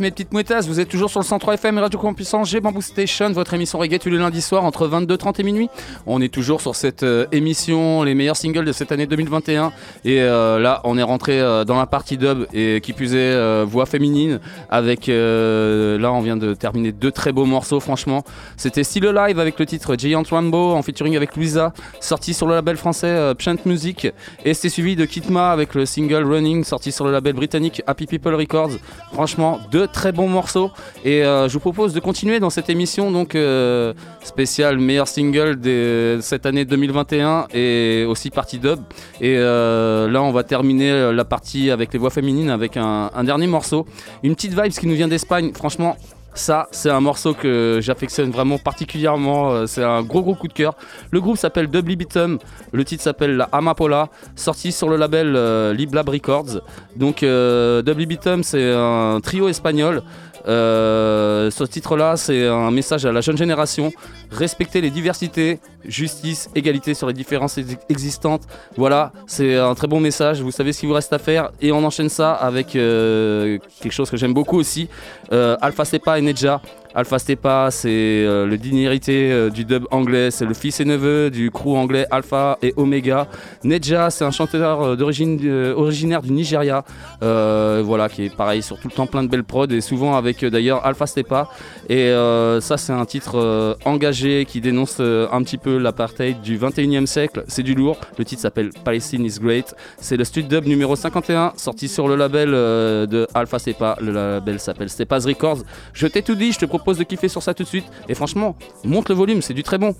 Mes petites mouettasses, vous êtes toujours sur le 103 FM Radio Campus Angers, Bamboo Station, votre émission reggae tous les lundis soirs entre 22h30 et minuit. On est toujours sur cette euh, émission, les meilleurs singles de cette année 2021. Et euh, là, on est rentré euh, dans la partie dub et qui euh, voix féminine. Avec là, on vient de terminer deux très beaux morceaux, franchement. C'était Still Alive avec le titre Giant Rambo en featuring avec Louisa, sorti sur le label français Pchant Music. Et c'était suivi de Kitma avec le single Running, sorti sur le label britannique Happy People Records. Franchement, deux très bons morceaux. Et euh, je vous propose de continuer dans cette émission, donc euh, spéciale meilleur single de cette année 2021 et aussi partie dub. Et euh, là, on va terminer la partie avec les voix féminines avec un, un dernier morceau. Une petite vibe qui nous vient d'Espagne. Franchement, ça, c'est un morceau que j'affectionne vraiment particulièrement. euh, C'est un gros gros coup de cœur. Le groupe s'appelle Dubly Bitum. Le titre s'appelle La Amapola, sorti sur le label euh, Liblab Records. Donc euh, Bitum, c'est un trio espagnol. Euh, ce titre-là, c'est un message à la jeune génération. Respecter les diversités, justice, égalité sur les différences ex- existantes. Voilà, c'est un très bon message. Vous savez ce qu'il vous reste à faire. Et on enchaîne ça avec euh, quelque chose que j'aime beaucoup aussi. Euh, Alpha Sepa et Nedja. Alpha Stepa, c'est euh, le digne héritier du dub anglais, c'est le fils et neveu du crew anglais Alpha et Omega. Nedja, c'est un chanteur d'origine originaire du Nigeria, voilà, qui est pareil sur tout le temps plein de belles prods et souvent avec d'ailleurs Alpha Stepa. Et ça, c'est un titre engagé qui dénonce un petit peu l'apartheid du 21e siècle. C'est du lourd. Le titre s'appelle Palestine is Great. C'est le Stud Dub numéro 51, sorti sur le label euh, de Alpha Stepa. Le label s'appelle Stepa's Records. Je t'ai tout dit, je te propose de kiffer sur ça tout de suite. Et franchement, monte le volume, c'est du très bon.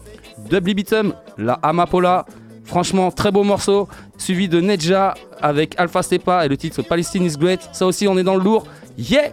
Dub Libitum, la Amapola. Franchement, très beau morceau, suivi de Nedja avec Alpha Stepa et le titre Palestine is Great. Ça aussi, on est dans le lourd. Yeah!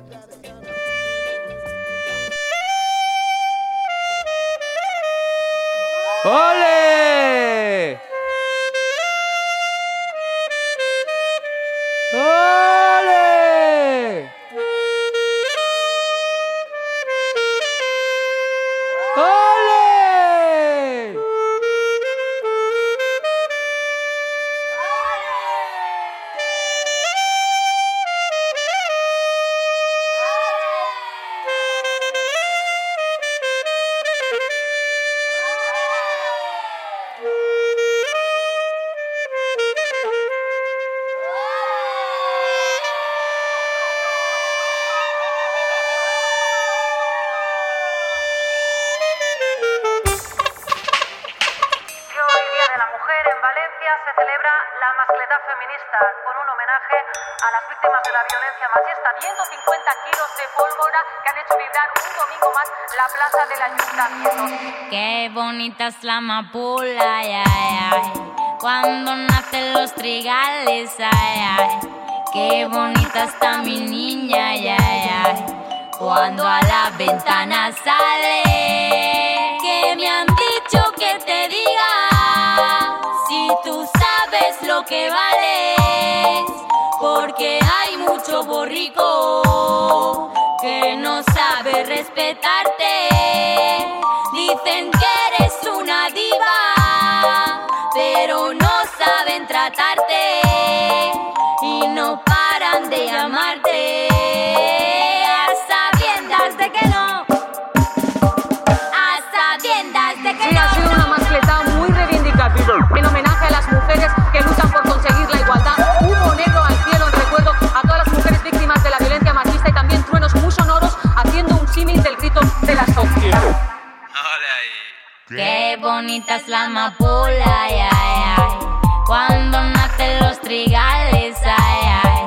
Bonita es la amapola, ay, ay. Cuando nacen los trigales, ay, ay. Qué bonita está mi niña, ay, ay. Cuando a la ventana sale, que me han dicho que te diga si tú sabes lo que vales, porque hay mucho borrico que no sabe respetarte. Dicen que bonita es la amapola, ay, ay, ay. Cuando nacen los trigales, ay, ay.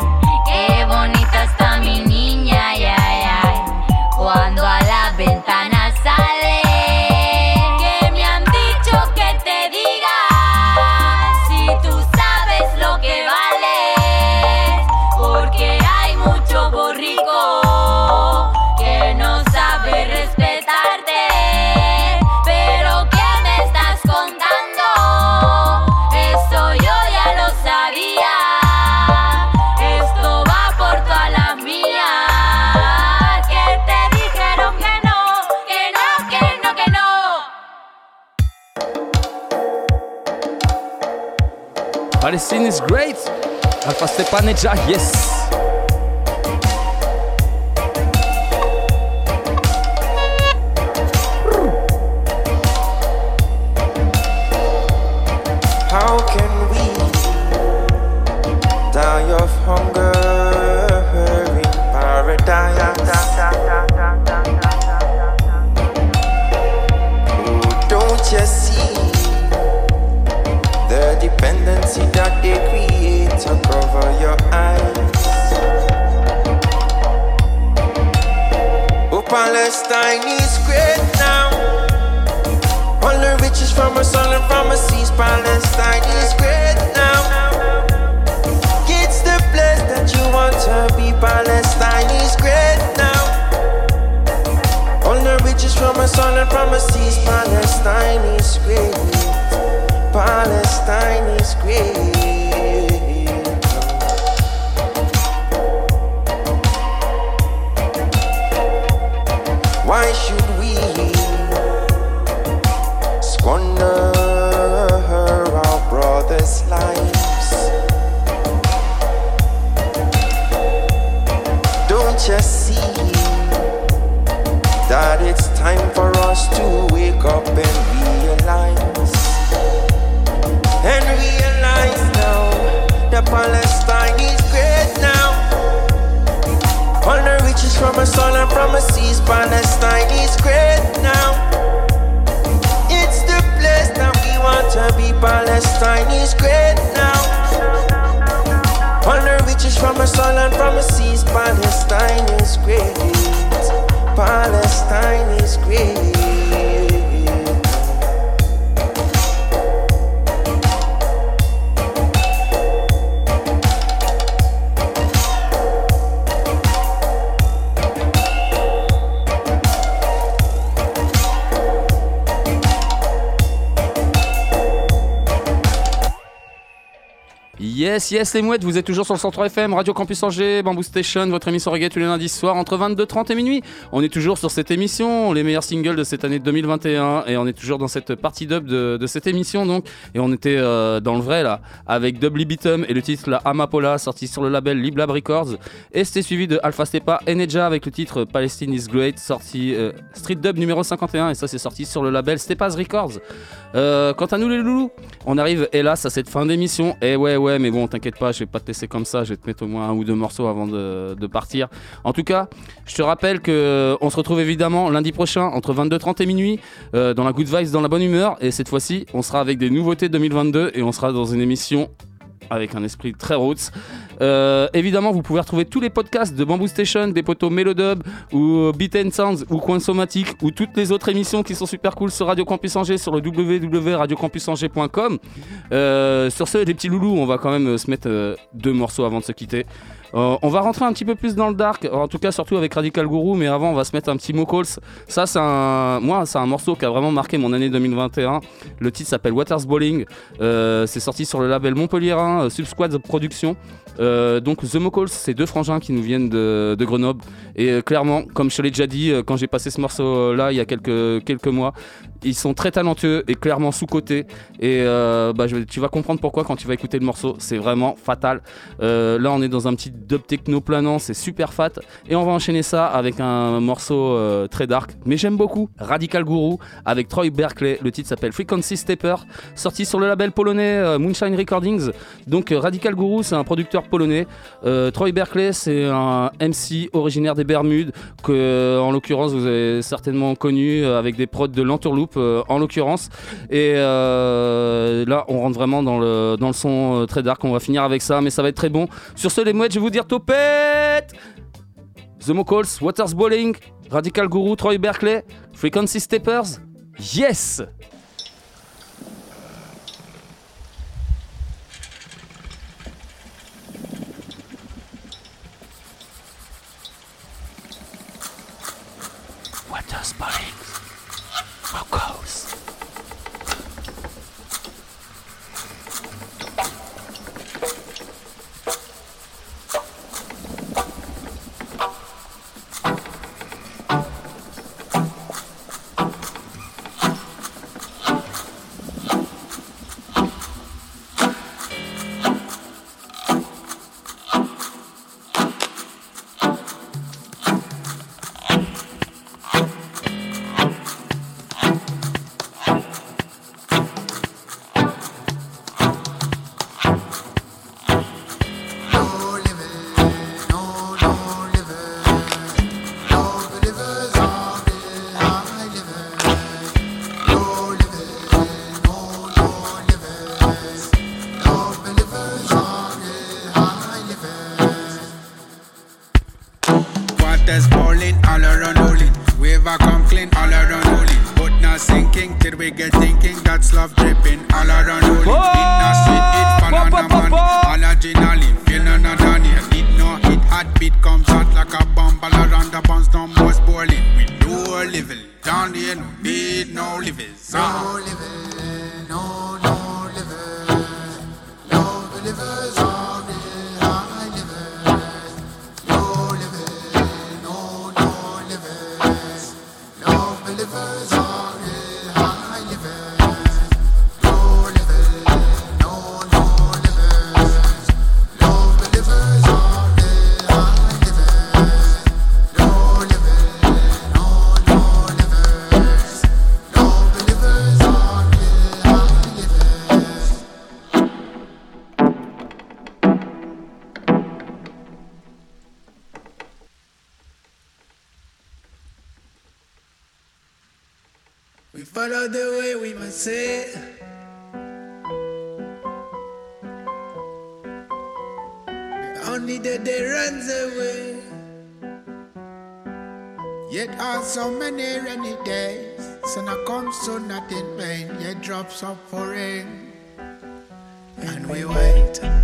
Is great. Alpha Stepa Nedja, yes. Yes, les mouettes, vous êtes toujours sur le Centre FM, Radio Campus Angers, Bamboo Station, votre émission reggae tous les lundis soirs entre 22h30 et minuit. On est toujours sur cette émission, les meilleurs singles de cette année 2021, et on est toujours dans cette partie dub de, de cette émission, donc. Et on était euh, dans le vrai, là, avec Dub Libitum et le titre La Amapola, sorti sur le label Liblab Records. Et c'était suivi de Alpha Stepa et Neja avec le titre Palestine is Great, sorti euh, Street Dub numéro 51, et ça, c'est sorti sur le label Stepa's Records. Euh, quant à nous les loulous, on arrive hélas à cette fin d'émission. Et ouais ouais mais bon t'inquiète pas, je vais pas te laisser comme ça, je vais te mettre au moins un ou deux morceaux avant de, partir. En tout cas, je te rappelle que euh, on se retrouve évidemment lundi prochain entre 22h30 et minuit dans la good vibes, dans la bonne humeur. Et cette fois-ci, on sera avec des nouveautés 2022 et on sera dans une émission avec un esprit très roots. Euh, évidemment, vous pouvez retrouver tous les podcasts de Bamboo Station, des potos Melodub ou Beat and Sounds ou Coin Somatique ou toutes les autres émissions qui sont super cool sur Radio Campus Angers sur le www.radiocampusangers.com. Euh, sur ce, les petits loulous, on va quand même se mettre euh, deux morceaux avant de se quitter. Euh, on va rentrer un petit peu plus dans le dark, en tout cas surtout avec Radical Guru, mais avant on va se mettre un petit Mocals. Ça c'est un, moi c'est un morceau qui a vraiment marqué mon année 2021. Le titre s'appelle Waters Bowling. Euh, c'est sorti sur le label Montpellierin, euh, Subsquad Productions. Euh, donc The Mocals, c'est deux frangins qui nous viennent de, Grenoble. Et euh, clairement, comme je te l'ai déjà dit, euh, quand j'ai passé ce morceau-là il y a quelques, mois, ils sont très talentueux et clairement sous-cotés. Et bah, tu vas comprendre pourquoi quand tu vas écouter le morceau. C'est vraiment fatal. Là, on est dans un petit dub techno planant, c'est super fat. Et on va enchaîner ça avec un morceau très dark, mais j'aime beaucoup. Radical Guru avec Troy Berkeley. Le titre s'appelle Frequency Stepper, sorti sur le label polonais Moonshine Recordings. Donc Radical Guru, c'est un producteur polonais. Euh, Troy Berkeley, c'est un MC originaire des Bermudes que, en l'occurrence, vous avez certainement connu euh, avec des prods de l'Entourloop euh, en l'occurrence. Et là, on rentre vraiment dans le, dans le son très dark. On va finir avec ça, mais ça va être très bon. Sur ce, les mouettes, je vais vous dire topette The Mocals, Waters Bowling, Radical Guru, Troy Berkeley, Frequency Steppers. Yes! Waters Bowling, Yet are so many rainy days. Sun a come so not in vain. Yet drops of rain. And we wait.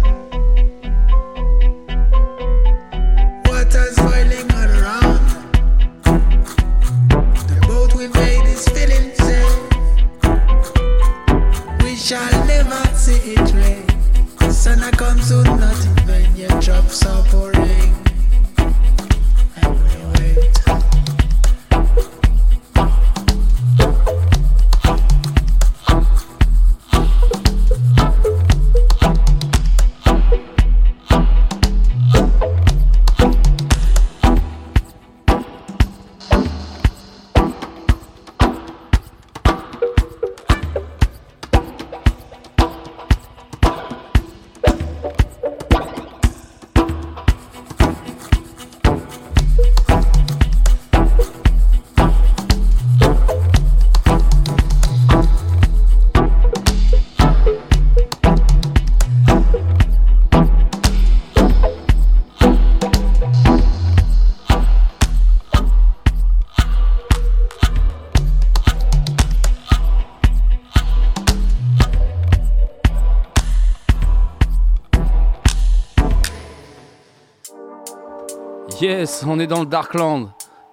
Yes, on est dans le Darkland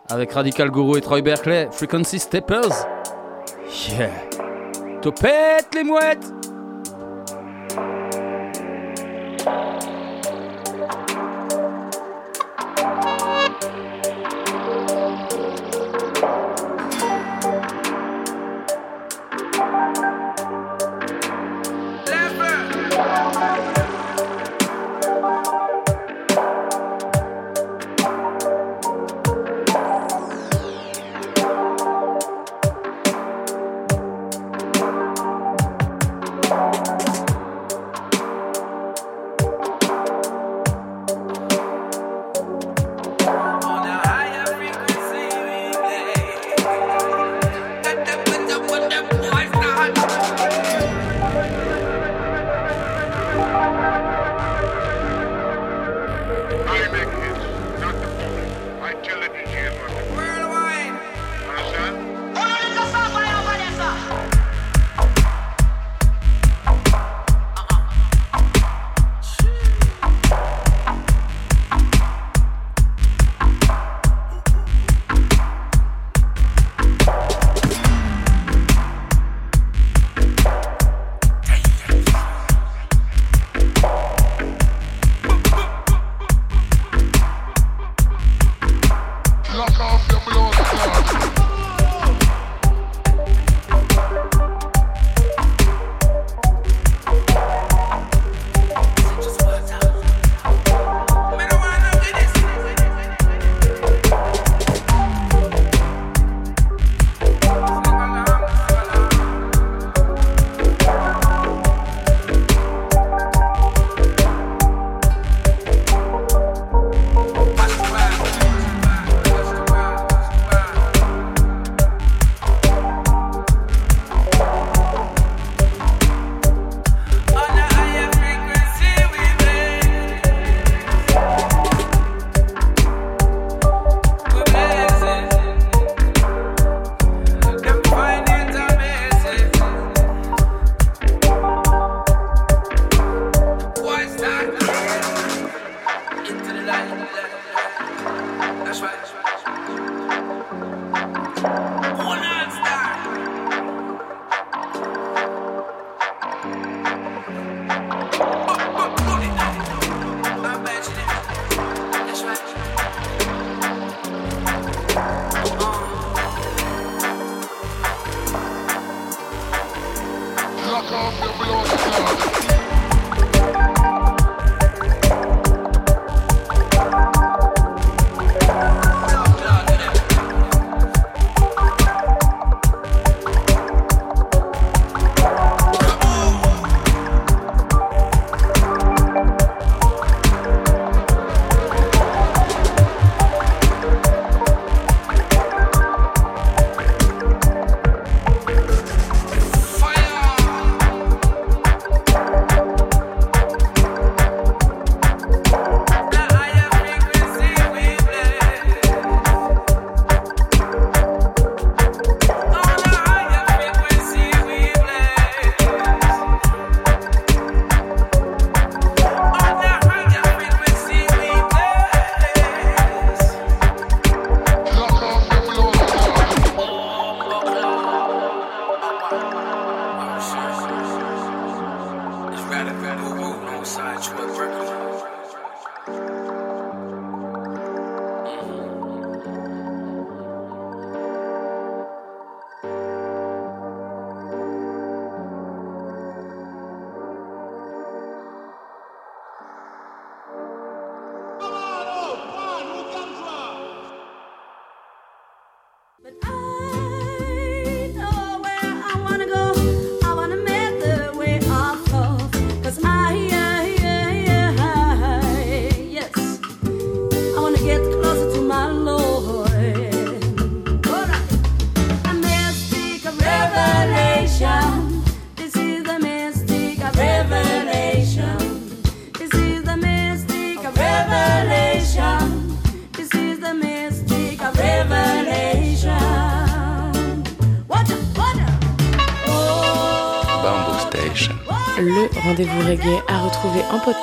avec Radical Guru et Troy Berkeley, Frequency Steppers. Yeah. Topette les mouettes